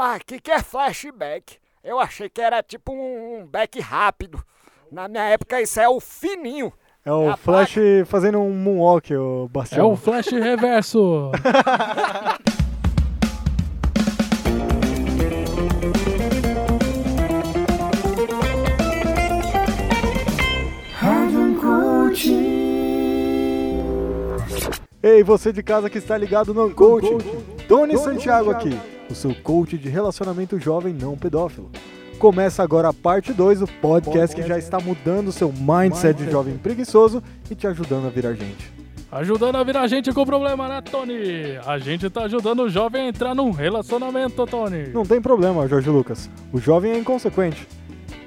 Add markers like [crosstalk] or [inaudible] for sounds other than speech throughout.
Mas o que, é flashback? Eu achei que era tipo um, um back rápido. Na minha época isso é o fininho. É o Flash fazendo um moonwalk, o É Bastião. o flash reverso. Ei, você de casa que está ligado no Coach. Tony Santiago aqui, o seu coach de relacionamento jovem não pedófilo. Começa agora a parte 2 do podcast que já está mudando o seu mindset de jovem preguiçoso e te ajudando a virar gente. Ajudando a virar gente com problema, né, Tony? A gente tá ajudando o jovem a entrar num relacionamento, Tony. Não tem problema, Jorge Lucas. O jovem é inconsequente.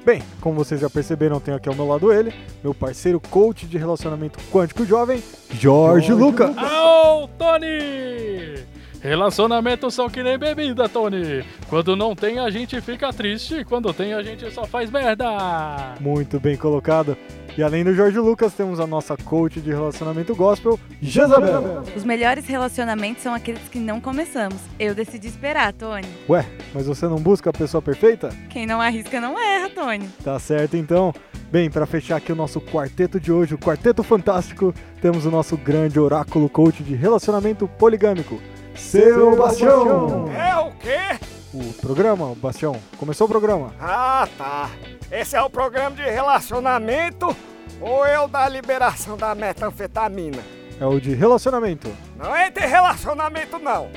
Bem, como vocês já perceberam, tenho aqui ao meu lado ele, meu parceiro coach de relacionamento quântico jovem, Jorge, Lucas. Au, Tony! Relacionamentos são que nem bebida, Tony. Quando não tem, a gente fica triste. Quando tem, a gente só faz merda. Muito bem colocado. E além do Jorge Lucas, temos a nossa coach de relacionamento gospel, Jezabel. Os melhores relacionamentos são aqueles que não começamos. Eu decidi esperar, Tony. Ué, mas você não busca a pessoa perfeita? Quem não arrisca não erra, Tony. Tá certo então. Bem, para fechar aqui o nosso quarteto de hoje, o Quarteto Fantástico, temos o nosso grande oráculo coach de relacionamento poligâmico, seu Bastião. É o quê? O programa, Bastião, começou o programa. Ah, tá. Esse é o programa de relacionamento ou é o da liberação da metanfetamina? É o de relacionamento. Não é ter relacionamento, não.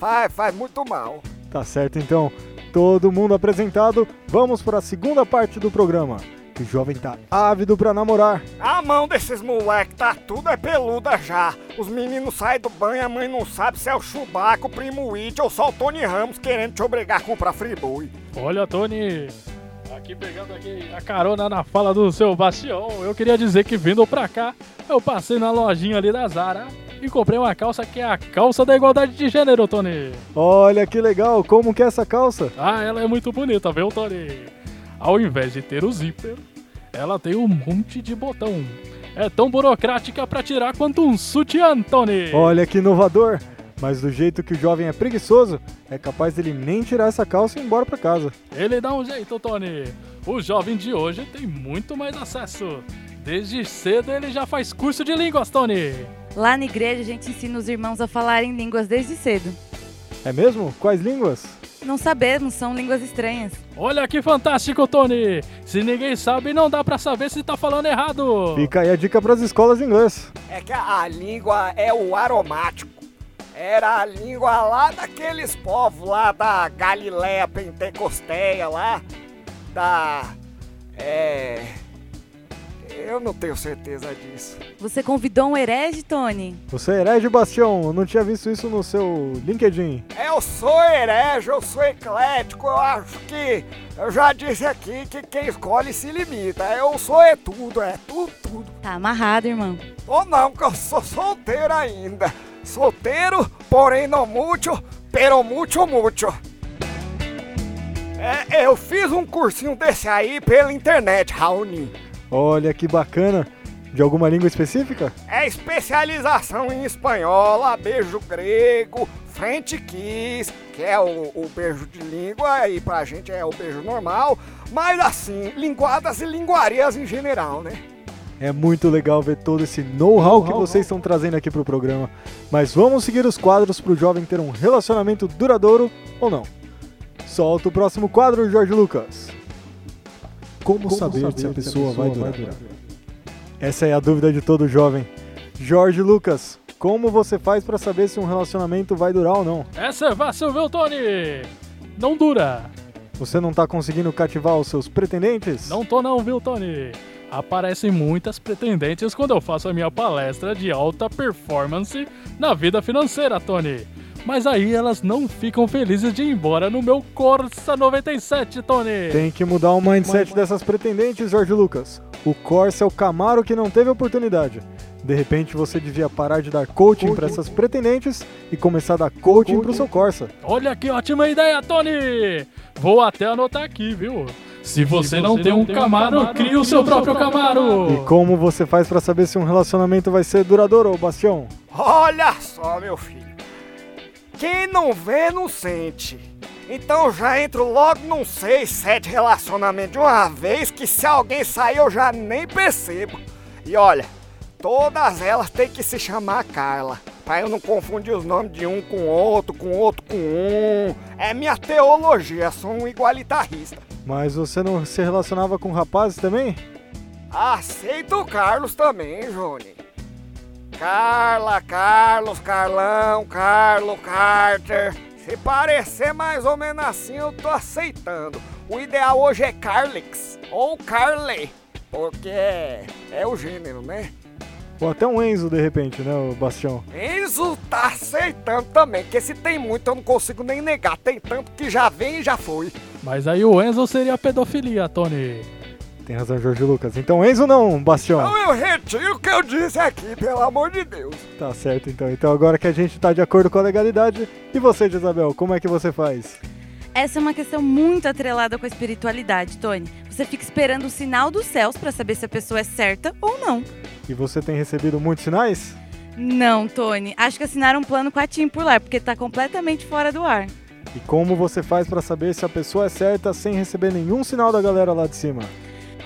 Faz, faz muito mal. Tá certo então. Todo mundo apresentado, vamos para a segunda parte do programa. Que o jovem tá ávido para namorar. A mão desses moleques tá tudo é peluda já. Os meninos saem do banho, a mãe não sabe se é o Chewbacca, o Primo It ou só o Tony Ramos querendo te obrigar a comprar friboi. Olha, Tony. Aqui pegando aqui a carona na fala do seu Bastião, eu queria dizer que vindo pra cá, eu passei na lojinha ali da Zara e comprei uma calça que é a calça da igualdade de gênero, Tony. Olha que legal, como que é essa calça? Ah, ela é muito bonita, viu, Tony? Ao invés de ter o zíper, ela tem um monte de botão. É tão burocrática pra tirar quanto um sutiã, Tony. Olha que inovador. Mas do jeito que o jovem é preguiçoso, é capaz dele nem tirar essa calça e ir embora pra casa. Ele dá um jeito, Tony. O jovem de hoje tem muito mais acesso. Desde cedo ele já faz curso de línguas, Tony. Lá na igreja a gente ensina os irmãos a falarem línguas desde cedo. É mesmo? Quais línguas? Não sabemos, são línguas estranhas. Olha que fantástico, Tony. Se ninguém sabe, não dá pra saber se tá falando errado. Fica aí a dica pras escolas de inglês. É que a, a língua é o aromático. Era a língua lá daqueles povos lá da Galileia Pentecosteia lá. Da. É. Eu não tenho certeza disso. Você convidou um herege, Tony? Você é herege, Bastião? Eu não tinha visto isso no seu LinkedIn. Eu sou herege, eu sou eclético, eu acho que. Eu já disse aqui que quem escolhe se limita. Eu sou é tudo, é tudo, tudo. Tá amarrado, irmão. Ou não, que eu sou solteiro ainda. Solteiro, porém não muito, pero muito, muito. É, eu fiz um cursinho desse aí pela internet, Raoni. Olha que bacana. De alguma língua específica? É especialização em espanhola, beijo grego, French kiss, que é o, o beijo de língua, e pra gente é o beijo normal, mas assim, linguadas e linguarias em geral, né? É muito legal ver todo esse know-how que vocês estão trazendo aqui pro programa. Mas vamos seguir os quadros pro jovem ter um relacionamento duradouro ou não. Solta o próximo quadro, Jorge Lucas. Como, saber, se a pessoa, vai durar? Essa é a dúvida de todo jovem. Jorge Lucas, como você faz pra saber se um relacionamento vai durar ou não? Essa é fácil, viu, Tony? Não dura. Você não tá conseguindo cativar os seus pretendentes? Não tô não, viu, Tony? Aparecem muitas pretendentes quando eu faço a minha palestra de alta performance na vida financeira, Tony. Mas aí elas não ficam felizes de ir embora no meu Corsa 97, Tony. Tem que mudar o mindset dessas pretendentes, Jorge Lucas. O Corsa é o Camaro que não teve oportunidade. De repente você devia parar de dar coaching para essas pretendentes e começar a dar coaching para o seu Corsa. Olha que ótima ideia, Tony! Vou até anotar aqui, viu? Se você não tem um Camaro, crie o seu próprio Camaro! E como você faz para saber se um relacionamento vai ser duradouro, Bastião? Olha só, meu filho. Quem não vê, não sente. Então já entro logo num seis, sete relacionamentos de uma vez que se alguém sair eu já nem percebo. E olha, todas elas têm que se chamar Carla. Pra eu não confundir os nomes de um com outro, com outro com um. É minha teologia, sou um igualitarista. Mas você não se relacionava com rapazes também? Aceito o Carlos também, Johnny. Carla, Carlos, Carlão, Carlo, Carter. Se parecer mais ou menos assim, eu tô aceitando. O ideal hoje é Carlix ou Carly, porque é, é o gênero, né? Ou até um Enzo, de repente, né, o Bastião? Enzo tá aceitando também, porque se tem muito eu não consigo nem negar. Tem tanto que já vem e já foi. Mas aí o Enzo seria pedofilia, Tony. Tem razão, Jorge Lucas. Então Enzo não, Bastião. Então eu retiro o que eu disse aqui, pelo amor de Deus. Tá certo, então. Então agora que a gente tá de acordo com a legalidade, e você, Isabel, como é que você faz? Essa é uma questão muito atrelada com a espiritualidade, Tony. Você fica esperando o sinal dos céus para saber se a pessoa é certa ou não. E você tem recebido muitos sinais? Não, Tony. Acho que assinaram um plano com a TIM por lá, porque tá completamente fora do ar. E como você faz para saber se a pessoa é certa sem receber nenhum sinal da galera lá de cima?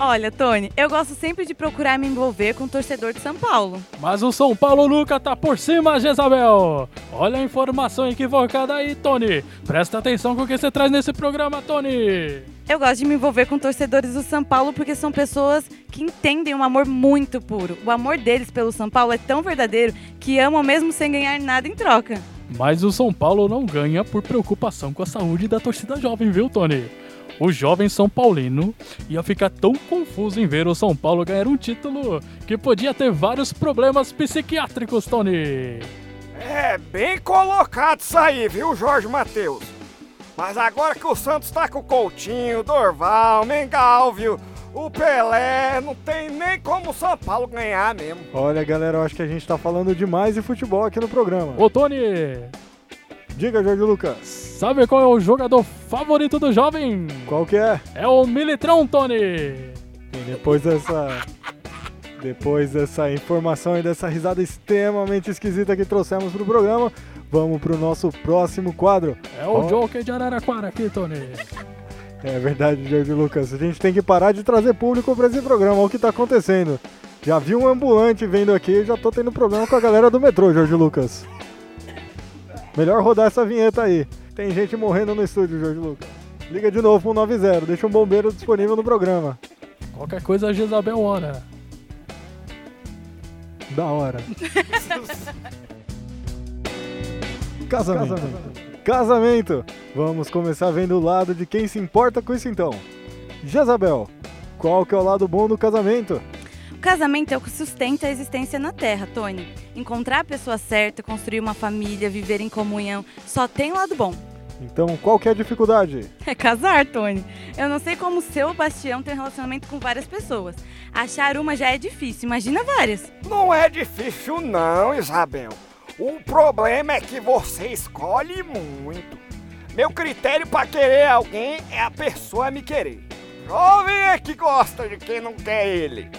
Olha, Tony, eu gosto sempre de procurar me envolver com o torcedor de São Paulo. Mas o São Paulo nunca tá por cima, Jezabel. Olha a informação equivocada aí, Tony. Presta atenção com o que você traz nesse programa, Tony. Eu gosto de me envolver com torcedores do São Paulo porque são pessoas que entendem um amor muito puro. O amor deles pelo São Paulo é tão verdadeiro que amam mesmo sem ganhar nada em troca. Mas o São Paulo não ganha por preocupação com a saúde da torcida jovem, viu, Tony? O jovem São Paulino ia ficar tão confuso em ver o São Paulo ganhar um título que podia ter vários problemas psiquiátricos, Tony. É bem colocado isso aí, viu, Jorge Matheus? Mas agora que o Santos tá com o Coutinho, Dorval, Mengalvio, o Pelé, não tem nem como o São Paulo ganhar mesmo. Olha, galera, eu acho que a gente tá falando demais de futebol aqui no programa. Ô, Tony, Diga, Jorge Lucas. sabe qual é o jogador favorito do jovem? Qual que é? É o Militrão, Tony. E depois dessa. Depois dessa informação e dessa risada extremamente esquisita que trouxemos pro programa, vamos pro nosso próximo quadro. É o Ó. Joker de Araraquara aqui, Tony. É verdade, Jorge Lucas. A gente tem que parar de trazer público pra esse programa. Olha o que tá acontecendo. Já vi um ambulante vindo aqui e já tô tendo problema com a galera do metrô, Jorge Lucas. Melhor rodar essa vinheta aí. Tem gente morrendo no estúdio, Jorge Lucas. Liga de novo pro 190, deixa um bombeiro disponível no programa. Qualquer coisa, a Jezabel ora. Da hora. [laughs] Casamento. Casamento. Vamos começar vendo o lado de quem se importa com isso então. Jezabel, qual que é o lado bom do casamento? O casamento é o que sustenta a existência na Terra, Tony. Encontrar a pessoa certa, construir uma família, viver em comunhão, só tem lado bom. Então, qual que é a dificuldade? [laughs] É casar, Tony. Eu não sei como o seu Bastião tem um relacionamento com várias pessoas. Achar uma já é difícil, imagina várias. Não é difícil não, Isabel. O problema é que você escolhe muito. Meu critério pra querer alguém é a pessoa me querer. Jovem é que gosta de quem não quer ele.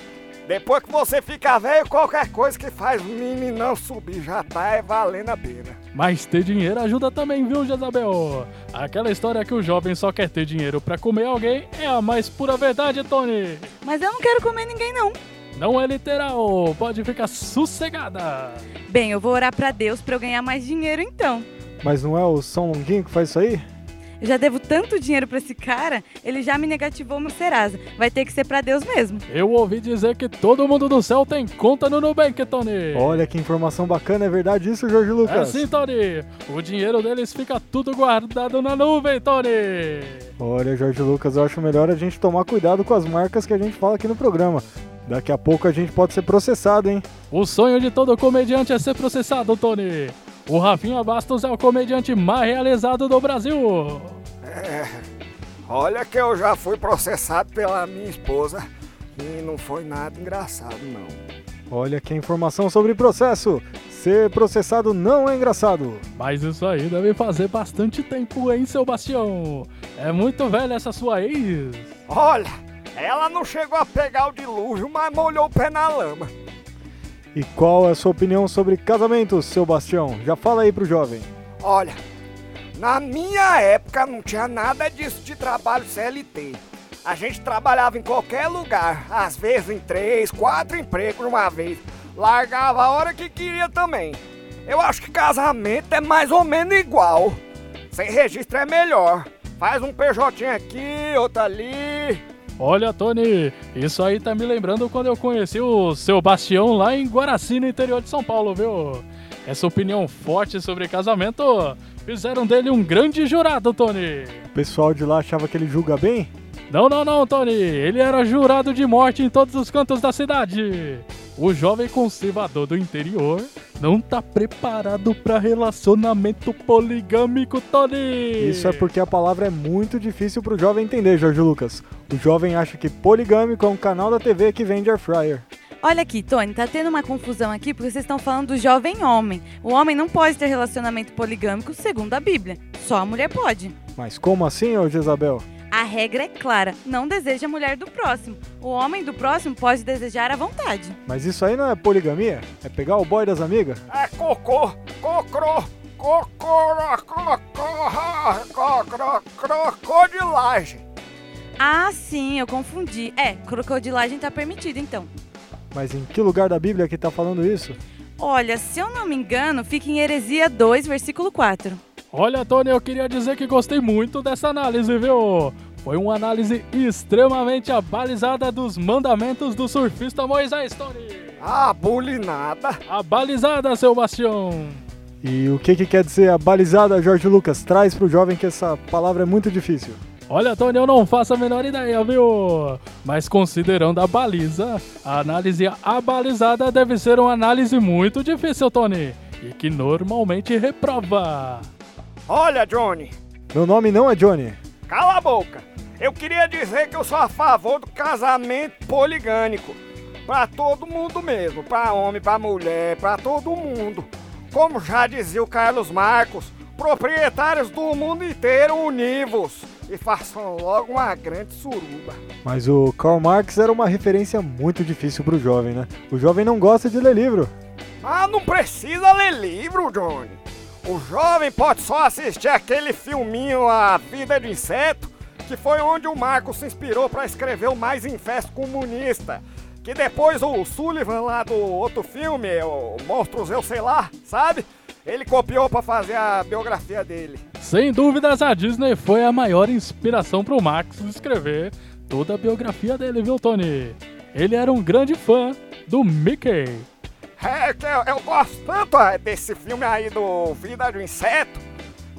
Depois que você fica velho, qualquer coisa que faz o meninão subir já tá é valendo a pena. Mas ter dinheiro ajuda também, viu, Jezabel? Aquela história que o jovem só quer ter dinheiro pra comer alguém é a mais pura verdade, Tony. Mas eu não quero comer ninguém, não. Não é literal, pode ficar sossegada. Bem, eu vou orar pra Deus pra eu ganhar mais dinheiro então. Mas não é o São Longuinho que faz isso aí? Eu já devo tanto dinheiro pra esse cara, ele já me negativou meu Serasa. Vai ter que ser pra Deus mesmo. Eu ouvi dizer que todo mundo do céu tem conta no Nubank, Tony. Olha que informação bacana, é verdade isso, Jorge É Lucas? sim, Tony. O dinheiro deles fica tudo guardado na nuvem, Tony. Olha, Jorge Lucas, eu acho melhor a gente tomar cuidado com as marcas que a gente fala aqui no programa. Daqui a pouco a gente pode ser processado, hein? O sonho de todo comediante é ser processado, Tony. O Rafinha Bastos é o comediante mais realizado do Brasil. É, olha que eu já fui processado pela minha esposa e não foi nada engraçado não. Olha que informação sobre processo. Ser processado não é engraçado. Mas isso aí deve fazer bastante tempo, hein, seu Bastião? É muito velha essa sua ex. Olha, ela não chegou a pegar o dilúvio, mas molhou o pé na lama. E qual é a sua opinião sobre casamento, seu Bastião? Já fala aí pro jovem. Olha, Na minha época não tinha nada disso de trabalho CLT. A gente trabalhava em qualquer lugar, às vezes em três, quatro empregos uma vez. Largava a hora que queria também. Eu acho que casamento é mais ou menos igual. Sem registro é melhor. Faz um PJ aqui, outro ali. Olha, Tony, isso aí tá me lembrando quando eu conheci o seu Bastião lá em Guaraci, no interior de São Paulo, viu? Essa opinião forte sobre casamento fizeram dele um grande jurado, Tony. O pessoal de lá achava que ele julga bem? Não, não, não, Tony. Ele era jurado de morte em todos os cantos da cidade. O jovem conservador do interior não tá preparado para relacionamento poligâmico, Tony. Isso é porque a palavra é muito difícil pro jovem entender, Jorge Lucas. O jovem acha que poligâmico é um canal da TV que vende air fryer. Olha aqui, Tony, tá tendo uma confusão aqui porque vocês estão falando do jovem homem. O homem não pode ter relacionamento poligâmico segundo a Bíblia. Só a mulher pode. Mas como assim, ô Jezabel? A regra é clara: não deseja a mulher do próximo. O homem do próximo pode desejar à vontade. Mas isso aí não é poligamia? É pegar o boy das amigas? É cocô, cocro, cocoro, cocô, crocodilagem. Ah, sim, eu confundi. É, crocodilagem tá permitida então. Mas em que lugar da Bíblia que tá falando isso? Olha, se eu não me engano, fica em Heresia 2, versículo 4. Olha, Tony, eu queria dizer que gostei muito dessa análise, viu? Foi uma análise extremamente abalizada dos mandamentos do surfista Moisés, Tony. Abulinada. Abalizada, seu Bastião. E o que, que quer dizer abalizada, Jorge Lucas? Traz pro jovem que essa palavra é muito difícil. Olha, Tony, eu não faço a menor ideia, viu? Mas considerando a baliza, a análise abalizada deve ser uma análise muito difícil, Tony. E que normalmente reprova. Olha, Johnny, Meu nome não é Johnny. cala a boca. Eu queria dizer que eu sou a favor do casamento poligâmico. Pra todo mundo mesmo, pra homem, pra mulher, pra todo mundo. Como já dizia o Carlos Marcos, proprietários do mundo inteiro univos e façam logo uma grande suruba. Mas o Karl Marx era uma referência muito difícil pro jovem, né? O jovem não gosta de ler livro. Ah, não precisa ler livro, Johnny. O jovem pode só assistir aquele filminho A Vida de Inseto, que foi onde o Marcos se inspirou para escrever o Mais Infesto Comunista. Que depois o Sullivan lá do outro filme, o Monstros Eu Sei Lá, sabe? Ele copiou para fazer a biografia dele. Sem dúvidas, a Disney foi a maior inspiração pro Max escrever toda a biografia dele, viu, Tony? Ele era um grande fã do Mickey. É que eu, eu gosto tanto é, desse filme aí do Vida do Inseto,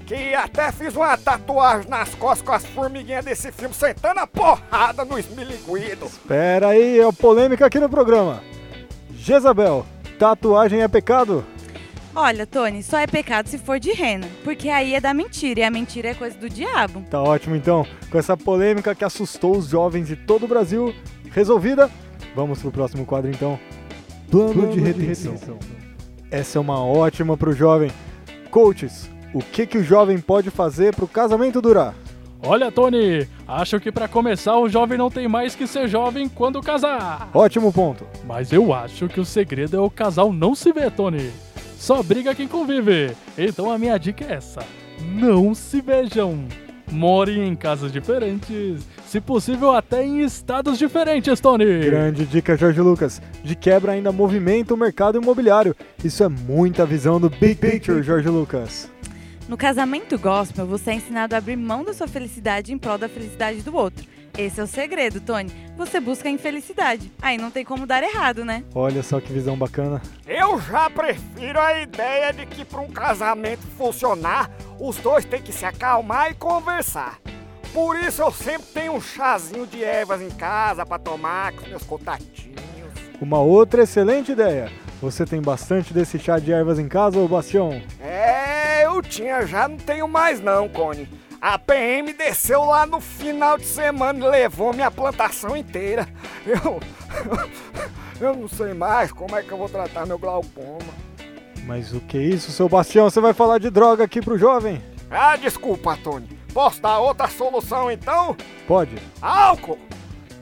que até fiz uma tatuagem nas costas com as formiguinhas desse filme, sentando a porrada no esmiliguido. Pera aí, é polêmica aqui no programa. Jezabel, tatuagem é pecado? Olha, Tony, só é pecado se for de rena, porque aí é da mentira e a mentira é coisa do diabo. Tá ótimo então. Com essa polêmica que assustou os jovens de todo o Brasil resolvida, vamos pro próximo quadro então. Plano, de retenção. Essa é uma ótima pro jovem. Coaches, o que que o jovem pode fazer pro casamento durar? Olha, Tony, acho que para começar o jovem não tem mais que ser jovem quando casar. Ótimo ponto. Mas eu acho que o segredo é o casal não se ver, Tony. Só briga quem convive. Então a minha dica é essa: não se vejam. Morem em casas diferentes, se possível até em estados diferentes, Tony. Grande dica, Jorge Lucas. De quebra ainda movimenta o mercado imobiliário. Isso é muita visão do Big Picture, Jorge Lucas. No casamento gospel, você é ensinado a abrir mão da sua felicidade em prol da felicidade do outro. Esse é o segredo, Tony. Você busca a infelicidade. Aí não tem como dar errado, né? Olha só que visão bacana. Eu já prefiro a ideia de que para um casamento funcionar, os dois têm que se acalmar e conversar. Por isso eu sempre tenho um chazinho de ervas em casa para tomar com meus contatinhos. Uma outra excelente ideia. Você tem bastante desse chá de ervas em casa, ô Bastião? É, eu tinha, já não tenho mais não, Cone. A PM desceu lá no final de semana e levou minha plantação inteira. [laughs] Eu, [laughs] eu não sei mais como é que eu vou tratar meu glaucoma. Mas o que é isso, seu Bastião? Você vai falar de droga aqui pro jovem? Ah, desculpa, Tony. Posso dar outra solução então? Pode. Álcool!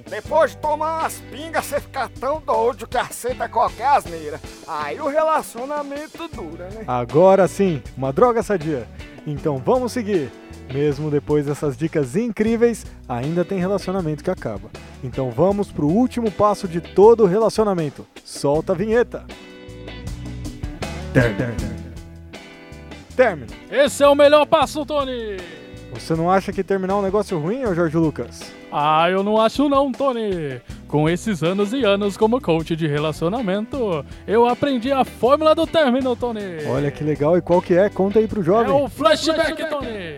Depois de tomar umas pingas, você fica tão doido que aceita qualquer asneira. Aí o relacionamento dura, né? Agora sim, uma droga sadia. Então vamos seguir. Mesmo depois dessas dicas incríveis, ainda tem relacionamento que acaba. Então vamos pro último passo de todo relacionamento. Solta a vinheta. Término. Esse é o melhor passo, Tony! Você não acha que terminar um negócio ruim, ô Jorge Lucas? Ah, eu não acho não, Tony. Com esses anos e anos como coach de relacionamento, eu aprendi a fórmula do término, Tony. Olha que legal, e qual que é? Conta aí pro É jovem. o flashback, Tony.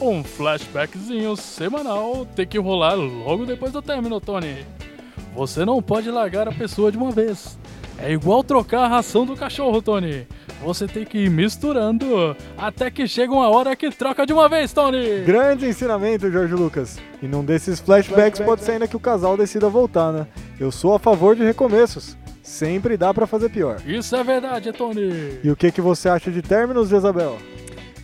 Um flashbackzinho semanal tem que rolar logo depois do término, Tony. Você não pode largar a pessoa de uma vez. É igual trocar a ração do cachorro, Tony. Você tem que ir misturando até que chega uma hora que troca de uma vez, Tony. Grande ensinamento, Jorge Lucas. E num desses flashbacks pode ser ainda que o casal decida voltar, né? Eu sou a favor de recomeços. Sempre dá pra fazer pior. Isso é verdade, Tony. E o que, que você acha de términos, Jezabel?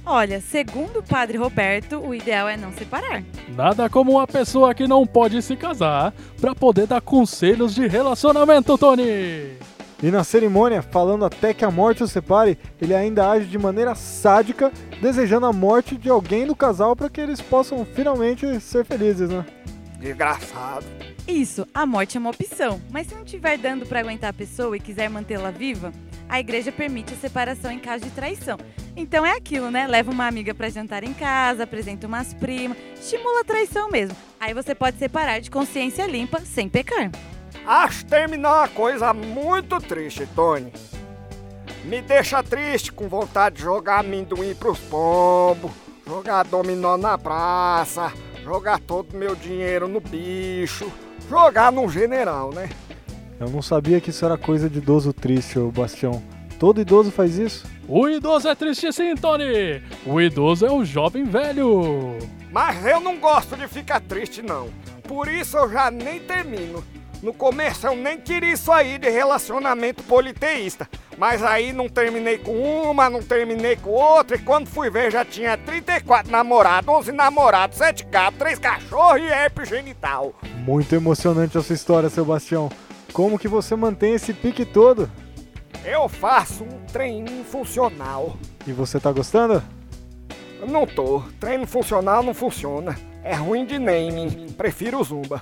Olha, segundo o padre Roberto, o ideal é não separar. Nada como uma pessoa que não pode se casar pra poder dar conselhos de relacionamento, Tony. E na cerimônia, falando até que a morte os separe, ele ainda age de maneira sádica, desejando a morte de alguém do casal para que eles possam finalmente ser felizes, né? Desgraçado. Isso, a morte é uma opção, mas se não estiver dando pra aguentar a pessoa e quiser mantê-la viva, a igreja permite a separação em caso de traição. Então é aquilo, né? Leva uma amiga pra jantar em casa, apresenta umas primas, estimula a traição mesmo. Aí você pode separar de consciência limpa, sem pecar. Acho terminar uma coisa muito triste, Tony. Me deixa triste, com vontade de jogar amendoim pros pombos, jogar dominó na praça, jogar todo meu dinheiro no bicho, jogar num general, né? Eu não sabia que isso era coisa de idoso triste, ô Bastião. Todo idoso faz isso? O idoso é triste sim, Tony. O idoso é o jovem velho. Mas eu não gosto de ficar triste, não. Por isso eu já nem termino. No começo eu nem queria isso aí de relacionamento politeísta. Mas aí não terminei com uma, não terminei com outra. E quando fui ver já tinha 34 namorados, 11 namorados, 7 gatos, 3 cachorros e herpes genital. Muito emocionante essa história, Sebastião. Como que você mantém esse pique todo? Eu faço um treininho funcional. E você tá gostando? Não tô. Treino funcional não funciona. É ruim de naming. Prefiro o Zumba.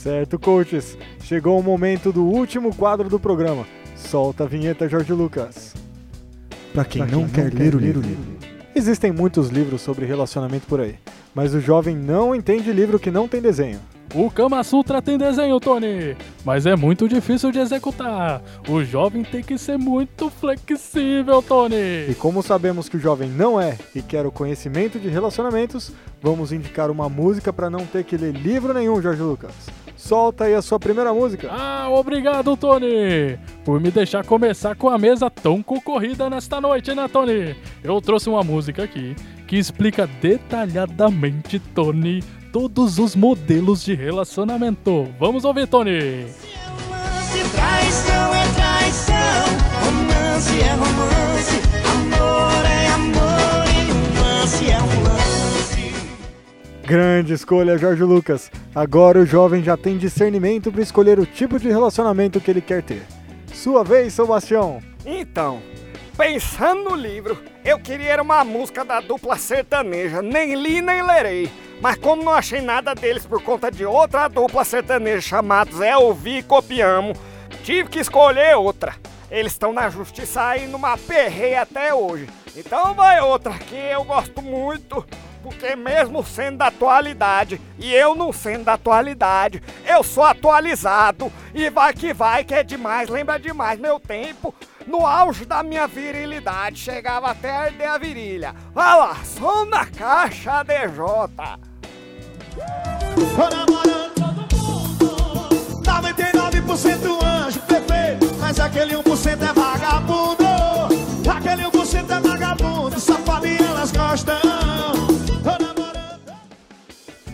Certo, coaches. Chegou o momento do último quadro do programa. Solta a vinheta, Jorge Lucas. Para quem, não, quer, ler o livro. Existem muitos livros sobre relacionamento por aí, mas o jovem não entende livro que não tem desenho. O Kama Sutra tem desenho, Tony, mas é muito difícil de executar. O jovem tem que ser muito flexível, E Tony. como sabemos que o jovem não é e quer o conhecimento de relacionamentos, vamos indicar uma música para não ter que ler livro nenhum, Jorge Lucas. Solta aí a sua primeira música. Ah, obrigado, Tony, por me deixar começar com a mesa tão concorrida nesta noite, né, Tony? Eu trouxe uma música aqui que explica detalhadamente, Tony, todos os modelos de relacionamento. Vamos ouvir, Tony. Romance, traição é traição. Romance é romance. Grande escolha, Jorge Lucas. Agora o jovem já tem discernimento para escolher o tipo de relacionamento que ele quer ter. Sua vez, Sebastião. Então, pensando no livro, eu queria uma música da dupla sertaneja. Nem li nem lerei. Mas como não achei nada deles por conta de outra dupla sertaneja chamada Zé Ouvi e Copiamo, tive que escolher outra. Eles estão na justiça aí numa perreia até hoje. Então vai outra que eu gosto muito, porque mesmo sendo da atualidade, e eu não sendo da atualidade, eu sou atualizado. E vai que vai, que é demais, lembra demais meu tempo. No auge da minha virilidade, chegava até a arder a virilha. Vai lá, som na caixa DJ. Namorando todo mundo. 99% anjo. Mas aquele 1% é vagabundo.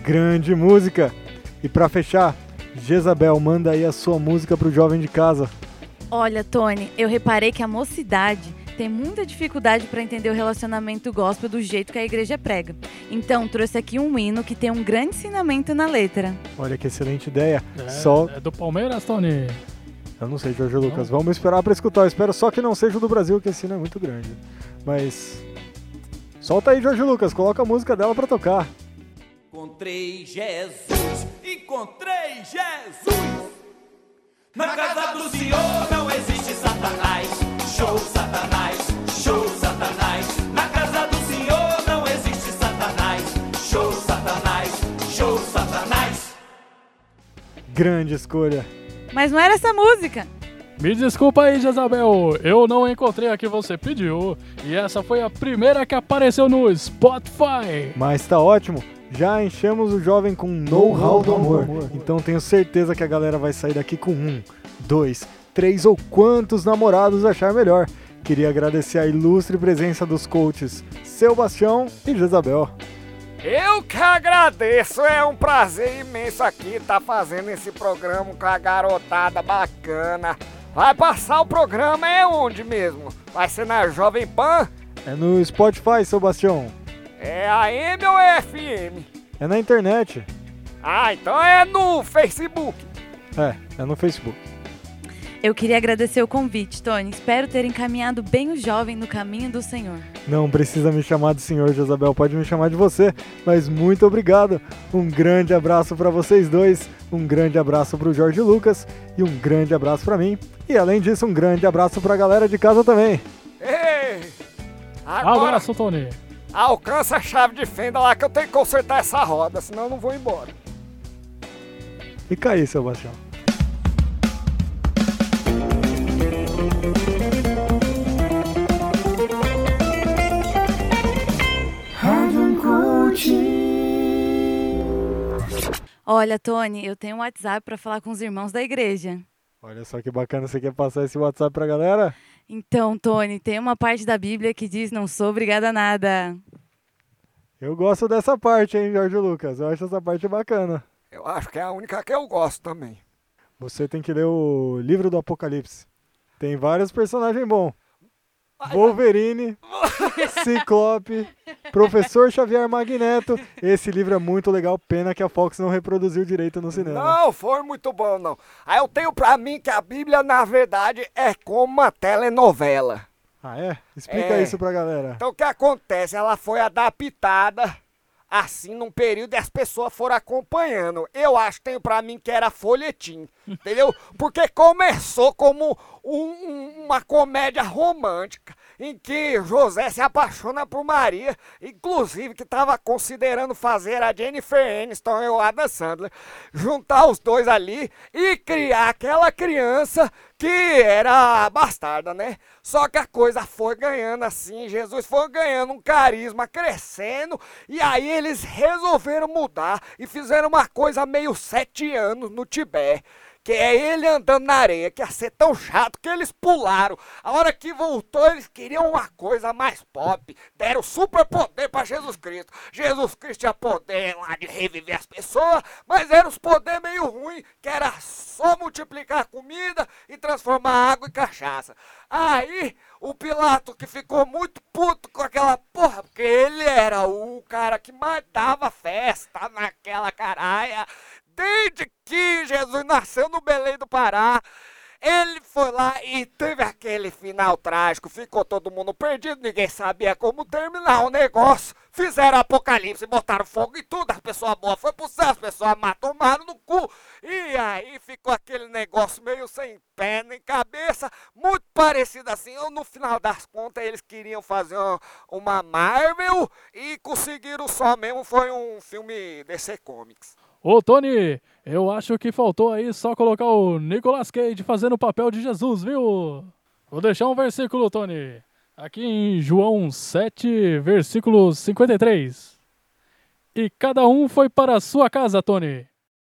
Grande música. E para fechar, Jezabel, manda aí a sua música pro jovem de casa. Olha, Tony, eu reparei que a mocidade tem muita dificuldade para entender o relacionamento gospel do jeito que a igreja prega. Então, trouxe aqui um hino que tem um grande ensinamento na letra. Olha que excelente ideia. É, Só, é do Palmeiras, Tony? eu não sei, Jorge Lucas. Vamos esperar pra escutar. Eu espero só que não seja o do Brasil, que esse hino é muito grande. Mas solta aí, Jorge Lucas. Coloca a música dela pra tocar. Encontrei Jesus, encontrei Jesus. Na casa do Senhor não existe Satanás. Show Satanás, show Satanás. Na casa do Senhor não existe Satanás. Show Satanás, show Satanás. Grande escolha. Mas não era essa música. Me desculpa aí, Jezabel, eu não encontrei a que você pediu. E essa foi a primeira que apareceu no Spotify. Mas tá ótimo. Já enchemos o jovem com know-how do amor. Então tenho certeza que a galera vai sair daqui com um, dois, três ou quantos namorados achar melhor. Queria agradecer a ilustre presença dos coaches Seu Bastião e Jezabel. Eu que agradeço, é um prazer imenso aqui estar fazendo esse programa com a garotada bacana. Vai passar o programa é onde mesmo? Vai ser na Jovem Pan? É no Spotify, Seu Bastião. É AM ou é FM? É na internet. Ah, então é no Facebook. É, é no Facebook. Eu queria agradecer o convite, Tony. Espero ter encaminhado bem o jovem no caminho do Senhor. Não precisa me chamar de senhor, Jezabel, pode me chamar de você, mas muito obrigado. Um grande abraço para vocês dois, um grande abraço pro Jorge Lucas e um grande abraço para mim. E além disso, um grande abraço pra galera de casa também. Ei! Agora Abraço, Tony. Alcança a chave de fenda lá que eu tenho que consertar essa roda, senão eu não vou embora. Fica aí, Sebastião. Olha, Tony, eu tenho um WhatsApp para falar com os irmãos da igreja. Olha só que bacana, você quer passar esse WhatsApp pra galera? Então, Tony, tem uma parte da Bíblia que diz: Não sou obrigada a nada. Eu gosto dessa parte, hein, Jorge Lucas. Eu acho essa parte bacana. Eu acho que é a única que eu gosto também. Você tem que ler o livro do Apocalipse. Tem vários personagens bons. Wolverine, [laughs] Ciclope, Professor Xavier Magneto. Esse livro é muito legal, pena que a Fox não reproduziu direito no cinema. Não foi muito bom, não. Aí eu tenho pra mim que a Bíblia, na verdade, é como uma telenovela. Ah, é? Explica É. isso pra galera. Então o que acontece? Ela foi adaptada assim num período e as pessoas foram acompanhando. Eu acho, tenho pra mim que era folhetim, entendeu? Porque começou como um- um- uma comédia romântica em que José se apaixona por Maria, inclusive que estava considerando fazer a Jennifer Aniston e o Adam Sandler, juntar os dois ali e criar aquela criança que era bastarda, né? Só que a coisa foi ganhando assim, Jesus foi ganhando um carisma, crescendo, e aí eles resolveram mudar e fizeram uma coisa meio sete anos no Tibete. Que é ele andando na areia, que ia ser tão chato que eles pularam. A hora que voltou, eles queriam uma coisa mais pop. Deram super poder para Jesus Cristo. Jesus Cristo tinha poder lá de reviver as pessoas, mas era os poder meio ruim, que era só multiplicar comida e transformar água em cachaça. Aí, o Pilato, que ficou muito puto com aquela porra, porque ele era o cara que mais dava festa naquela caralha. Jesus nasceu no Belém do Pará, ele foi lá e teve aquele final trágico, ficou todo mundo perdido, ninguém sabia como terminar o negócio. Fizeram apocalipse, botaram fogo em tudo, as pessoas boas foram pro céu, as pessoas má tomaram no cu. E aí ficou aquele negócio meio sem pé nem cabeça, muito parecido assim. Ou no final das contas eles queriam fazer uma Marvel e conseguiram só mesmo, foi um filme DC Comics. Ô, Tony, eu acho que faltou aí só colocar o Nicolas Cage fazendo o papel de Jesus, viu? Vou deixar um versículo, Tony. Aqui em João 7, versículo 53. E cada um foi para a sua casa, Tony.